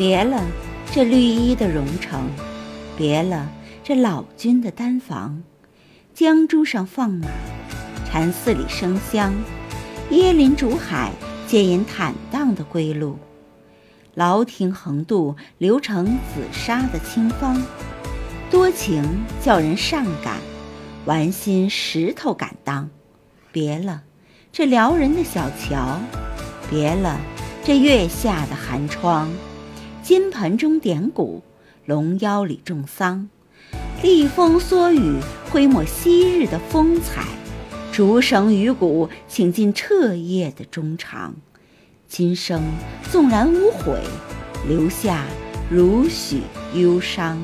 别了这绿衣的荣城，别了这老君的丹房。江渚上放马，禅寺里生香，椰林竹海，皆引坦荡的归路。牢亭横渡，流成紫砂的清芳，多情叫人上感，玩心石头敢当。别了这撩人的小桥，别了这月下的寒窗。金盆中点骨，龙腰里种桑。厉风蓑雨，挥没昔日的风采；竹绳鱼骨，请尽彻夜的衷肠。今生纵然无悔，留下如许忧伤。